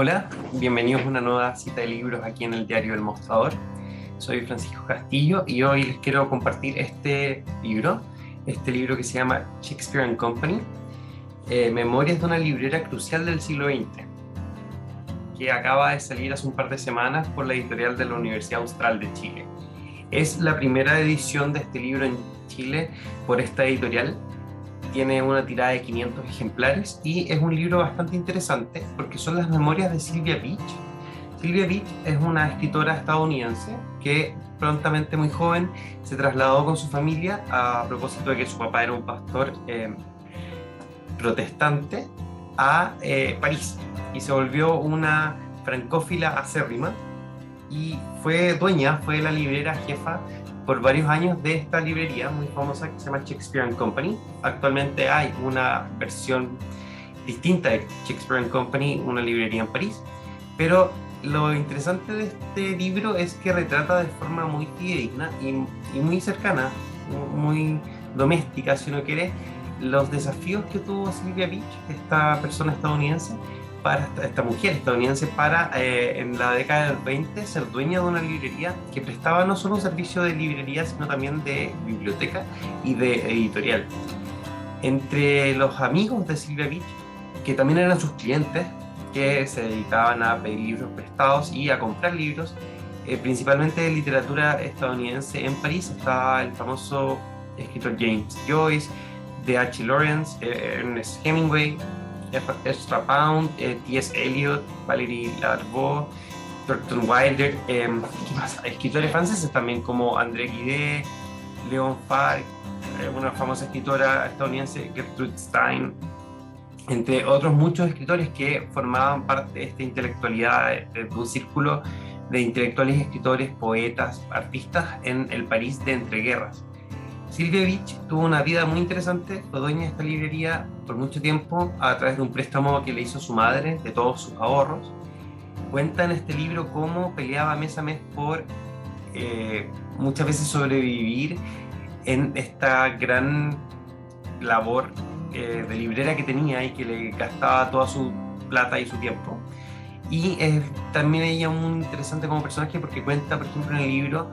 Hola, bienvenidos a una nueva cita de libros aquí en el diario El Mostrador. Soy Francisco Castillo y hoy les quiero compartir este libro, este libro que se llama Shakespeare and Company, eh, Memorias de una librera crucial del siglo XX, que acaba de salir hace un par de semanas por la editorial de la Universidad Austral de Chile. Es la primera edición de este libro en Chile por esta editorial tiene una tirada de 500 ejemplares y es un libro bastante interesante porque son las memorias de Sylvia Beach. Sylvia Beach es una escritora estadounidense que prontamente muy joven se trasladó con su familia a propósito de que su papá era un pastor eh, protestante a eh, París y se volvió una francófila acérrima y fue dueña, fue la librera jefa por varios años de esta librería muy famosa que se llama Shakespeare Company. Actualmente hay una versión distinta de Shakespeare Company, una librería en París, pero lo interesante de este libro es que retrata de forma muy fidedigna y, y muy cercana, muy doméstica, si uno quiere, los desafíos que tuvo Sylvia Beach, esta persona estadounidense, para esta, mujer estadounidense para eh, en la década del 20 ser dueña de una librería que prestaba no solo un servicio de librería, sino también de biblioteca y de editorial. Entre los amigos de Silvia Beach, que también eran sus clientes, que se dedicaban a pedir libros prestados y a comprar libros, eh, principalmente de literatura estadounidense en París, estaba el famoso escritor James Joyce, D.H. Lawrence, eh, Ernest Hemingway, Ezra Pound, eh, T.S. Eliot, Valerie Larvaux, Thornton Wilder, eh, escritores franceses también como André Guidet, Leon Farr, eh, una famosa escritora estadounidense, Gertrude Stein, entre otros muchos escritores que formaban parte de esta intelectualidad, de, de un círculo de intelectuales, escritores, poetas, artistas en el París de entreguerras. Silvia Beach tuvo una vida muy interesante, fue dueña de esta librería por mucho tiempo a través de un préstamo que le hizo su madre de todos sus ahorros. Cuenta en este libro cómo peleaba mes a mes por eh, muchas veces sobrevivir en esta gran labor eh, de librera que tenía y que le gastaba toda su plata y su tiempo. Y eh, también ella muy interesante como personaje porque cuenta, por ejemplo, en el libro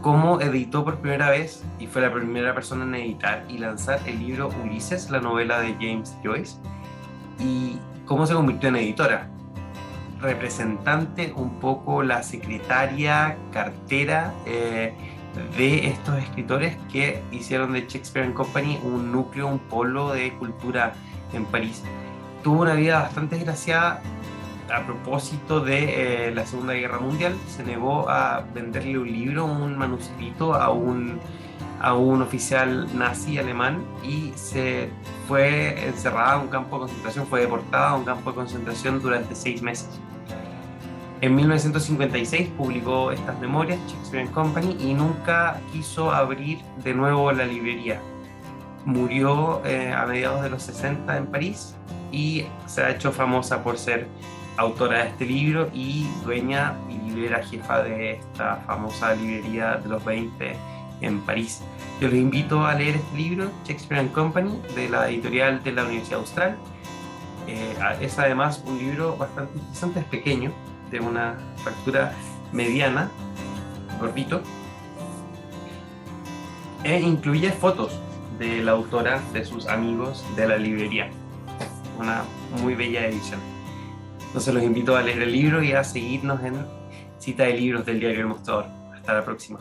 cómo editó por primera vez y fue la primera persona en editar y lanzar el libro Ulises, la novela de James Joyce, y cómo se convirtió en editora. Representante un poco la secretaria, cartera eh, de estos escritores que hicieron de Shakespeare Company un núcleo, un polo de cultura en París. Tuvo una vida bastante desgraciada a propósito de eh, la Segunda Guerra Mundial, se negó a venderle un libro, un manuscrito a un, a un oficial nazi alemán y se fue encerrada en un campo de concentración, fue deportada a un campo de concentración durante seis meses. En 1956 publicó estas memorias, Shakespeare Company, y nunca quiso abrir de nuevo la librería. Murió eh, a mediados de los 60 en París y se ha hecho famosa por ser autora de este libro y dueña y librera jefa de esta famosa librería de los 20 en París. Yo les invito a leer este libro, Shakespeare and Company, de la editorial de la Universidad Austral. Eh, es además un libro bastante interesante, es pequeño, de una factura mediana, gordito, e incluye fotos de la autora, de sus amigos de la librería. Una muy bella edición. Entonces los invito a leer el libro y a seguirnos en Cita de Libros del Diario El Mostrador. Hasta la próxima.